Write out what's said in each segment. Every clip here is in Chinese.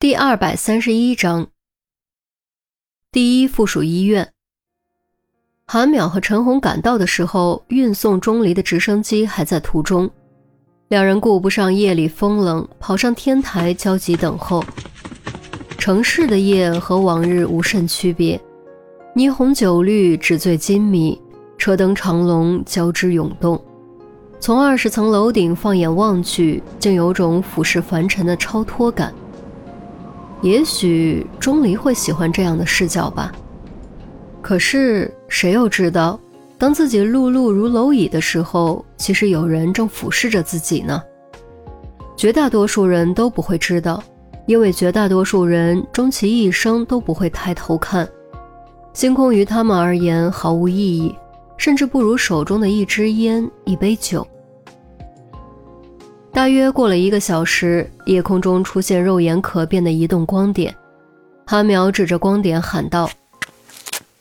第二百三十一章，第一附属医院。韩淼和陈红赶到的时候，运送钟离的直升机还在途中，两人顾不上夜里风冷，跑上天台焦急等候。城市的夜和往日无甚区别，霓虹酒绿，纸醉金迷，车灯长龙交织涌动。从二十层楼顶放眼望去，竟有种俯视凡尘的超脱感。也许钟离会喜欢这样的视角吧。可是谁又知道，当自己碌碌如蝼蚁的时候，其实有人正俯视着自己呢？绝大多数人都不会知道，因为绝大多数人终其一生都不会抬头看星空，于他们而言毫无意义。甚至不如手中的一支烟、一杯酒。大约过了一个小时，夜空中出现肉眼可辨的移动光点。韩淼指着光点喊道：“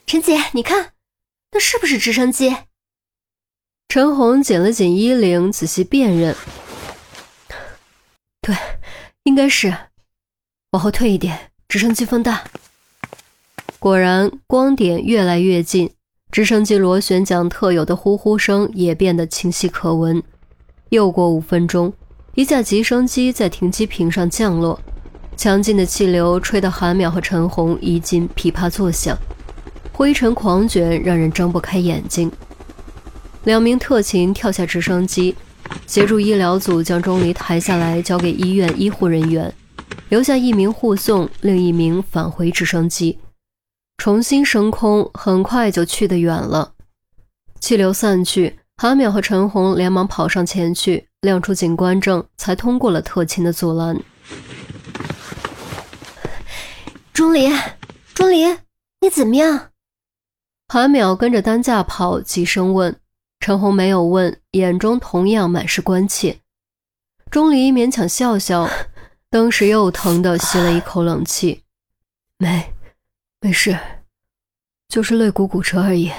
陈姐，你看，那是不是直升机？”陈红紧了紧衣领，仔细辨认：“对，应该是。往后退一点，直升机风大。”果然，光点越来越近。直升机螺旋桨特有的呼呼声也变得清晰可闻。又过五分钟，一架直升机在停机坪上降落，强劲的气流吹得韩淼和陈红衣襟噼啪作响，灰尘狂卷，让人睁不开眼睛。两名特勤跳下直升机，协助医疗组将钟离抬下来，交给医院医护人员，留下一名护送，另一名返回直升机。重新升空，很快就去得远了。气流散去，韩淼和陈红连忙跑上前去，亮出警官证，才通过了特勤的阻拦。钟离，钟离，你怎么样？韩淼跟着担架跑，急声问。陈红没有问，眼中同样满是关切。钟离勉强笑笑，当时又疼的吸了一口冷气，没。没事，就是肋骨骨折而已，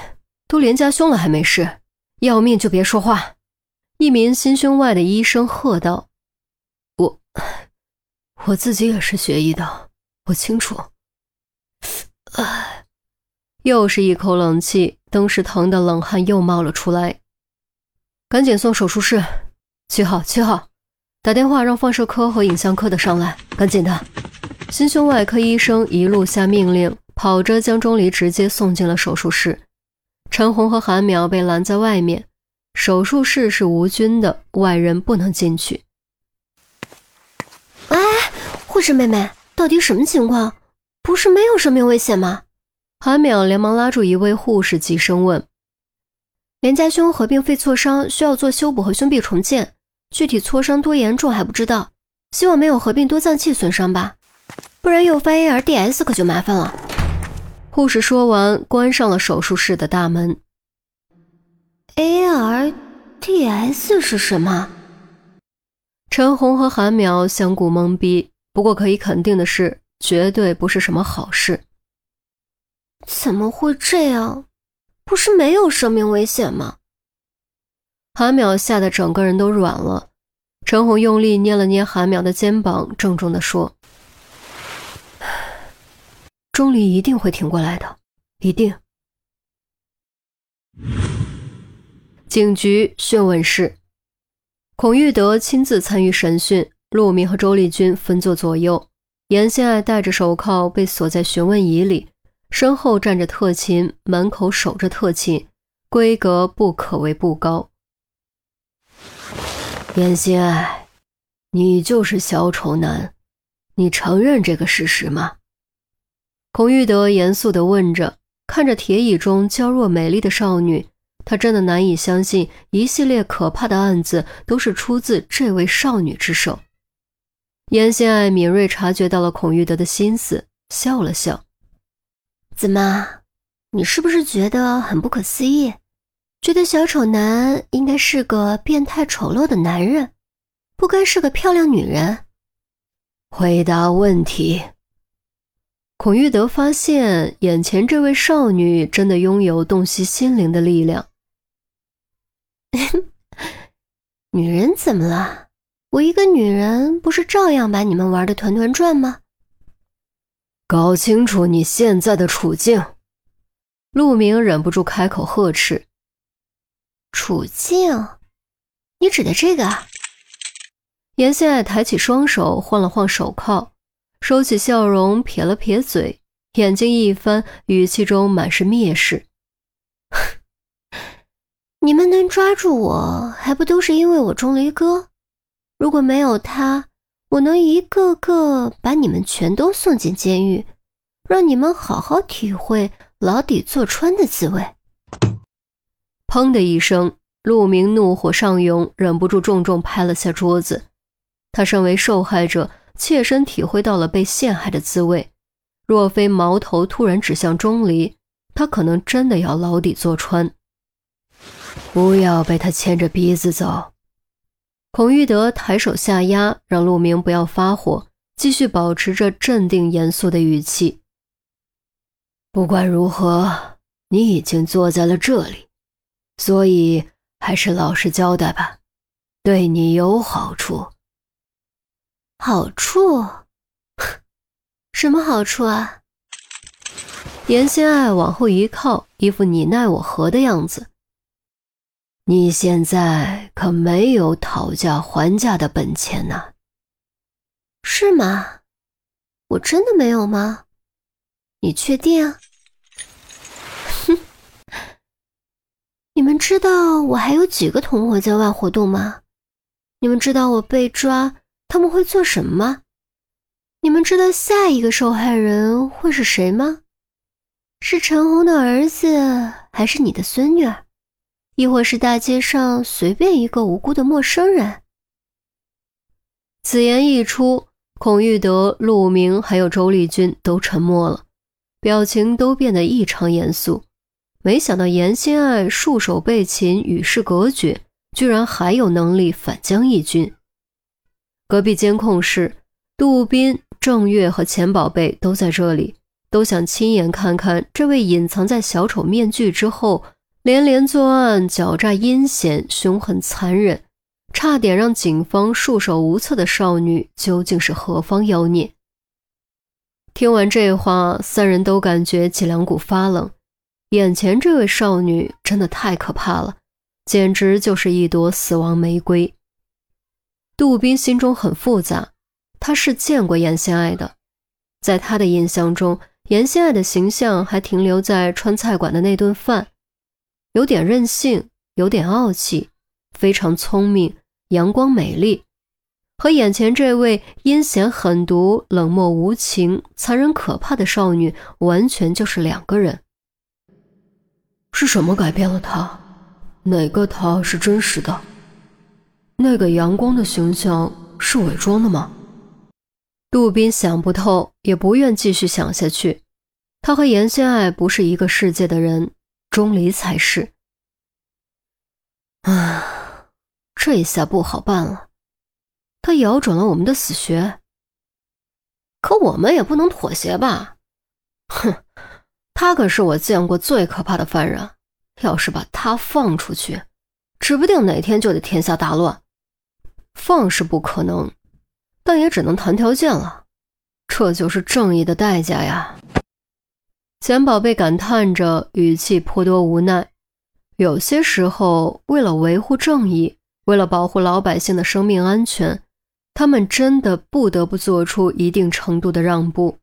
都连夹胸了还没事，要命就别说话！一名心胸外的医生喝道：“我，我自己也是学医的，我清楚。”唉，又是一口冷气，当时疼的冷汗又冒了出来。赶紧送手术室，七号，七号，打电话让放射科和影像科的上来，赶紧的！心胸外科医生一路下命令。跑着将钟离直接送进了手术室，陈红和韩淼被拦在外面。手术室是无菌的，外人不能进去。哎，护士妹妹，到底什么情况？不是没有生命危险吗？韩淼连忙拉住一位护士，急声问：“连家兄合并肺挫伤，需要做修补和胸壁重建，具体挫伤多严重还不知道，希望没有合并多脏器损伤吧，不然诱发 ARDS 可就麻烦了。”护士说完，关上了手术室的大门。ARDS 是什么？陈红和韩淼相顾懵逼。不过可以肯定的是，绝对不是什么好事。怎么会这样？不是没有生命危险吗？韩淼吓得整个人都软了。陈红用力捏了捏韩淼的肩膀，郑重地说。钟离一定会挺过来的，一定。警局讯问室，孔玉德亲自参与审讯，陆明和周丽君分坐左右，严心爱戴着手铐被锁在询问椅里，身后站着特勤，门口守着特勤，规格不可谓不高。严心爱，你就是小丑男，你承认这个事实吗？孔玉德严肃地问着，看着铁椅中娇弱美丽的少女，他真的难以相信，一系列可怕的案子都是出自这位少女之手。严心爱敏锐察觉到了孔玉德的心思，笑了笑：“怎么，你是不是觉得很不可思议？觉得小丑男应该是个变态丑陋的男人，不该是个漂亮女人？”回答问题。孔玉德发现，眼前这位少女真的拥有洞悉心灵的力量。女人怎么了？我一个女人，不是照样把你们玩的团团转吗？搞清楚你现在的处境。陆明忍不住开口呵斥：“处境？你指的这个？”严心爱抬起双手，晃了晃手铐，收起笑容，撇了撇嘴，眼睛一翻，语气中满是蔑视：“你们能抓住我，还不都是因为我钟离哥？如果没有他，我能一个个把你们全都送进监狱，让你们好好体会。”牢底坐穿的滋味。砰的一声，陆明怒火上涌，忍不住重重拍了下桌子。他身为受害者，切身体会到了被陷害的滋味。若非矛头突然指向钟离，他可能真的要牢底坐穿。不要被他牵着鼻子走。孔玉德抬手下压，让陆明不要发火，继续保持着镇定严肃的语气。不管如何，你已经坐在了这里，所以还是老实交代吧，对你有好处。好处？什么好处啊？严心爱往后一靠，一副你奈我何的样子。你现在可没有讨价还价的本钱呐？是吗？我真的没有吗？你确定？哼！你们知道我还有几个同伙在外活动吗？你们知道我被抓他们会做什么吗？你们知道下一个受害人会是谁吗？是陈红的儿子，还是你的孙女儿，亦或是大街上随便一个无辜的陌生人？此言一出，孔玉德、陆明还有周丽君都沉默了。表情都变得异常严肃，没想到严心爱束手被擒，与世隔绝，居然还有能力反将一军。隔壁监控室，杜斌、郑月和钱宝贝都在这里，都想亲眼看看这位隐藏在小丑面具之后，连连作案、狡诈阴险、凶狠残忍，差点让警方束手无策的少女究竟是何方妖孽。听完这话，三人都感觉脊梁骨发冷。眼前这位少女真的太可怕了，简直就是一朵死亡玫瑰。杜宾心中很复杂，他是见过严心爱的，在他的印象中，严心爱的形象还停留在川菜馆的那顿饭，有点任性，有点傲气，非常聪明，阳光美丽。和眼前这位阴险狠毒、冷漠无情、残忍可怕的少女，完全就是两个人。是什么改变了她？哪个她是真实的？那个阳光的形象是伪装的吗？杜宾想不透，也不愿继续想下去。他和严心爱不是一个世界的人，钟离才是。啊，这下不好办了。他咬准了我们的死穴，可我们也不能妥协吧？哼，他可是我见过最可怕的犯人，要是把他放出去，指不定哪天就得天下大乱。放是不可能，但也只能谈条件了。这就是正义的代价呀！钱宝贝感叹着，语气颇多无奈。有些时候，为了维护正义，为了保护老百姓的生命安全。他们真的不得不做出一定程度的让步。